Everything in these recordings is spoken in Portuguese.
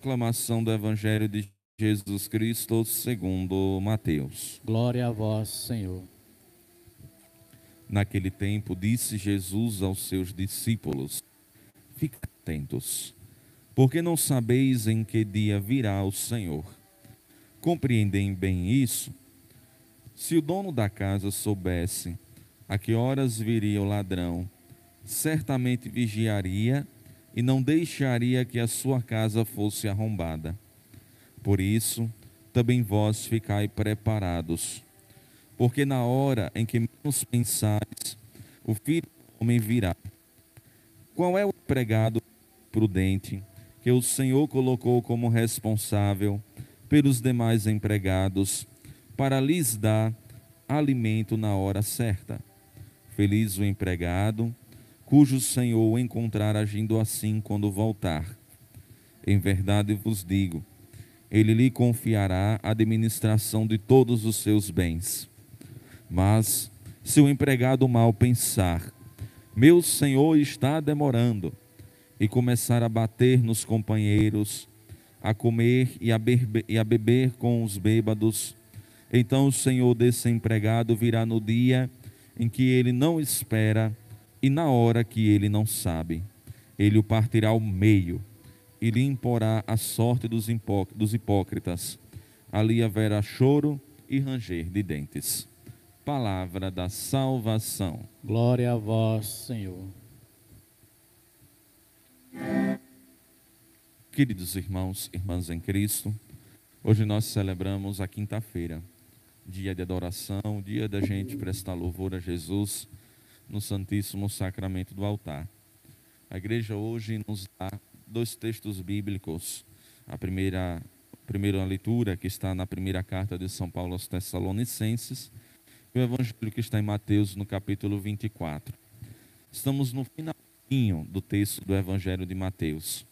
Proclamação do Evangelho de Jesus Cristo segundo Mateus. Glória a vós, Senhor. Naquele tempo disse Jesus aos seus discípulos: Fiquem atentos, porque não sabeis em que dia virá o Senhor. Compreendem bem isso? Se o dono da casa soubesse a que horas viria o ladrão, certamente vigiaria e não deixaria que a sua casa fosse arrombada. Por isso, também vós ficai preparados, porque na hora em que menos pensais, o filho do homem virá. Qual é o empregado prudente que o Senhor colocou como responsável pelos demais empregados para lhes dar alimento na hora certa? Feliz o empregado cujo Senhor o encontrar agindo assim quando voltar. Em verdade vos digo, ele lhe confiará a administração de todos os seus bens. Mas, se o empregado mal pensar, meu senhor está demorando, e começar a bater nos companheiros, a comer e a, e a beber com os bêbados, então o senhor desse empregado virá no dia em que ele não espera e na hora que ele não sabe, ele o partirá ao meio e lhe imporá a sorte dos, dos hipócritas. Ali haverá choro e ranger de dentes. Palavra da salvação. Glória a vós, Senhor. Queridos irmãos, irmãs em Cristo, hoje nós celebramos a quinta-feira, dia de adoração, dia da gente prestar louvor a Jesus no Santíssimo Sacramento do altar. A igreja hoje nos dá dois textos bíblicos. A primeira, a primeira leitura, que está na primeira carta de São Paulo aos Tessalonicenses, e o evangelho que está em Mateus, no capítulo 24. Estamos no finalzinho do texto do evangelho de Mateus.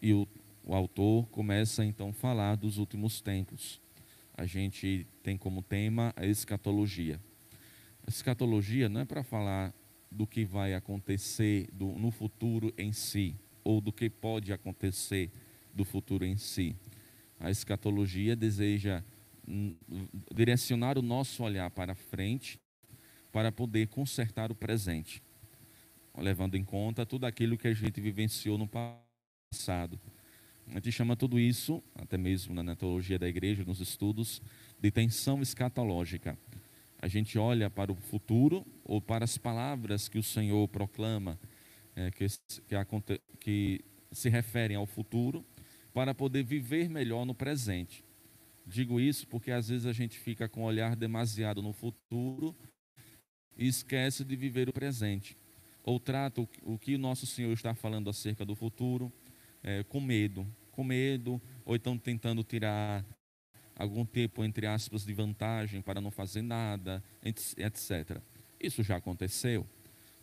E o, o autor começa então a falar dos últimos tempos. A gente tem como tema a escatologia. Escatologia não é para falar do que vai acontecer do, no futuro em si, ou do que pode acontecer do futuro em si. A escatologia deseja hum, direcionar o nosso olhar para frente para poder consertar o presente, levando em conta tudo aquilo que a gente vivenciou no passado. A gente chama tudo isso, até mesmo na teologia da igreja, nos estudos, de tensão escatológica a gente olha para o futuro ou para as palavras que o Senhor proclama, é, que, que, que se referem ao futuro, para poder viver melhor no presente. Digo isso porque às vezes a gente fica com o olhar demasiado no futuro e esquece de viver o presente. Ou trata o, o que o nosso Senhor está falando acerca do futuro é, com medo, com medo, ou então tentando tirar algum tempo, entre aspas, de vantagem para não fazer nada, etc. Isso já aconteceu.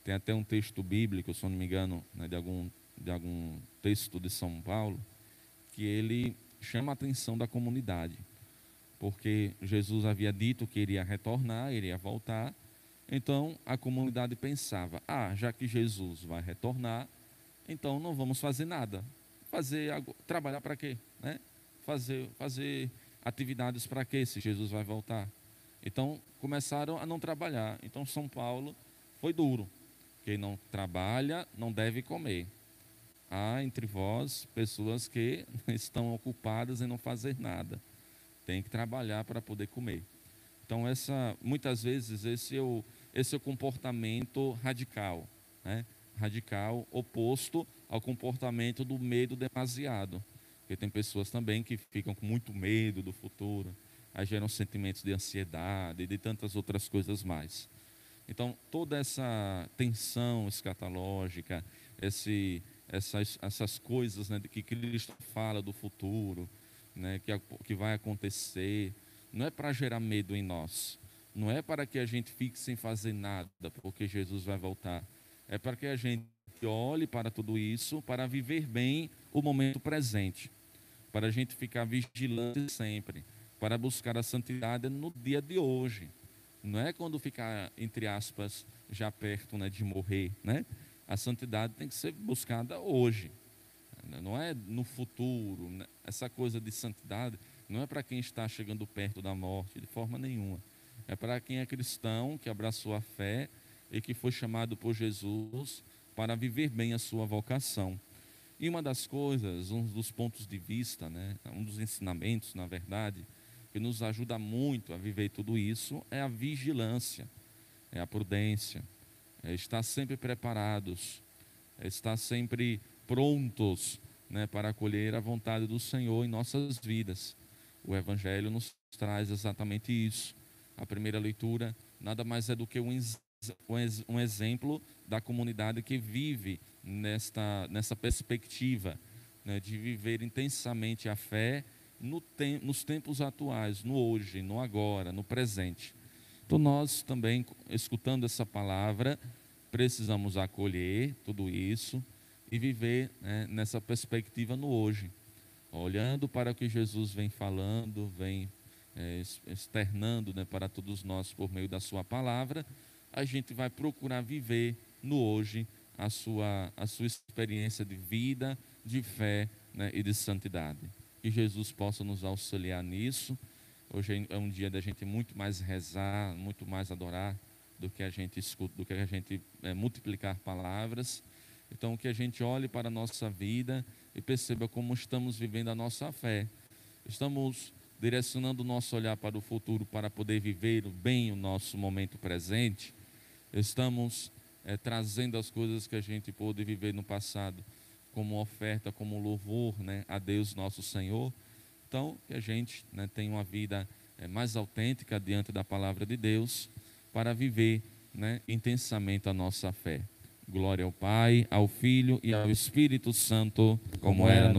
Tem até um texto bíblico, se não me engano, né, de, algum, de algum texto de São Paulo, que ele chama a atenção da comunidade. Porque Jesus havia dito que iria retornar, iria voltar. Então a comunidade pensava: ah, já que Jesus vai retornar, então não vamos fazer nada. Fazer trabalhar para quê, né? Fazer fazer atividades para quê se Jesus vai voltar? Então começaram a não trabalhar. Então São Paulo foi duro. Quem não trabalha não deve comer. Há entre vós pessoas que estão ocupadas em não fazer nada. Tem que trabalhar para poder comer. Então essa, muitas vezes esse é o, esse é o comportamento radical, né? radical oposto ao comportamento do medo demasiado. Porque tem pessoas também que ficam com muito medo do futuro, aí geram sentimentos de ansiedade e de tantas outras coisas mais. Então, toda essa tensão escatológica, esse, essas, essas coisas né, que Cristo fala do futuro, né, que, que vai acontecer, não é para gerar medo em nós, não é para que a gente fique sem fazer nada, porque Jesus vai voltar. É para que a gente olhe para tudo isso, para viver bem o momento presente para a gente ficar vigilante sempre, para buscar a santidade no dia de hoje. Não é quando ficar, entre aspas, já perto né, de morrer. Né? A santidade tem que ser buscada hoje. não é no futuro. Né? Essa coisa de santidade não é para quem está chegando perto da morte, de forma nenhuma. É para quem é cristão, que abraçou a fé e que foi chamado por Jesus para viver bem a sua vocação. E uma das coisas, um dos pontos de vista, né, um dos ensinamentos, na verdade, que nos ajuda muito a viver tudo isso é a vigilância, é a prudência, é estar sempre preparados, é estar sempre prontos né, para acolher a vontade do Senhor em nossas vidas. O Evangelho nos traz exatamente isso. A primeira leitura nada mais é do que um, um exemplo da comunidade que vive nesta, nessa perspectiva né, de viver intensamente a fé no tem, nos tempos atuais, no hoje, no agora, no presente. Então, nós também, escutando essa palavra, precisamos acolher tudo isso e viver né, nessa perspectiva no hoje, olhando para o que Jesus vem falando, vem é, externando né, para todos nós por meio da Sua palavra, a gente vai procurar viver no hoje a sua, a sua experiência de vida, de fé né, e de santidade. Que Jesus possa nos auxiliar nisso. Hoje é um dia da gente muito mais rezar, muito mais adorar do que a gente escuta, do que a gente é, multiplicar palavras. Então, que a gente olhe para a nossa vida e perceba como estamos vivendo a nossa fé. Estamos direcionando o nosso olhar para o futuro para poder viver bem o nosso momento presente. Estamos é, trazendo as coisas que a gente pôde viver no passado como oferta, como louvor né, a Deus nosso Senhor. Então, que a gente né, tenha uma vida é, mais autêntica diante da palavra de Deus para viver né, intensamente a nossa fé. Glória ao Pai, ao Filho e ao Espírito Santo, como era no